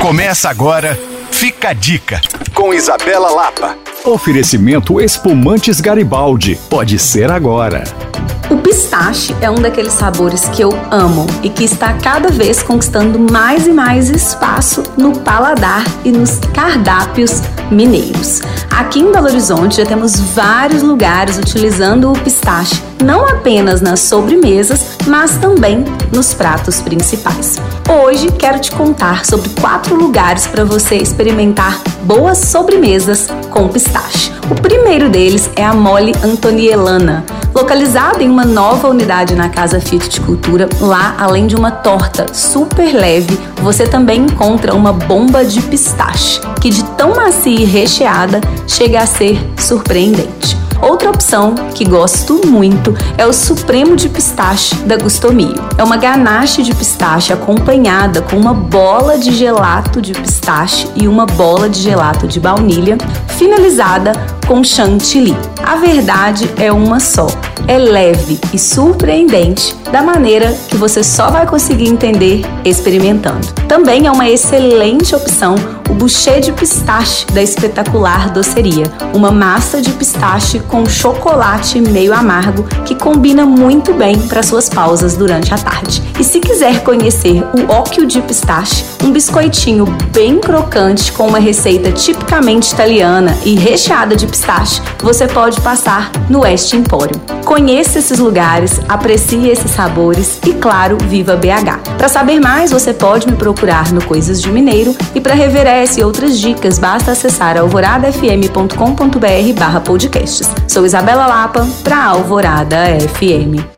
Começa agora, fica a dica, com Isabela Lapa. Oferecimento Espumantes Garibaldi, pode ser agora. O pistache é um daqueles sabores que eu amo e que está cada vez conquistando mais e mais espaço no paladar e nos cardápios mineiros. Aqui em Belo Horizonte já temos vários lugares utilizando o pistache, não apenas nas sobremesas, mas também nos pratos principais. Hoje quero te contar sobre quatro lugares para você experimentar boas sobremesas com pistache. O primeiro deles é a Mole Antonielana localizada em uma nova unidade na Casa Fiat de Cultura. Lá, além de uma torta super leve, você também encontra uma bomba de pistache, que de tão macia e recheada chega a ser surpreendente. Outra opção que gosto muito é o Supremo de Pistache da Gustomio. É uma ganache de pistache acompanhada com uma bola de gelato de pistache e uma bola de gelato de baunilha, finalizada com chantilly. A verdade é uma só. É leve e surpreendente da maneira que você só vai conseguir entender experimentando. Também é uma excelente opção o boucher de pistache da espetacular doceria, uma massa de pistache com chocolate meio amargo que combina muito bem para suas pausas durante a tarde. E se quiser conhecer o occhio de pistache, um biscoitinho bem crocante com uma receita tipicamente italiana e recheada de pistache, você pode passar no West Empório. Conheça esses lugares, aprecie esses sabores e, claro, viva BH. Para saber mais, você pode me procurar no Coisas de Mineiro e para rever essa e outras dicas, basta acessar alvoradafm.com.br barra podcasts. Sou Isabela Lapa para Alvorada FM.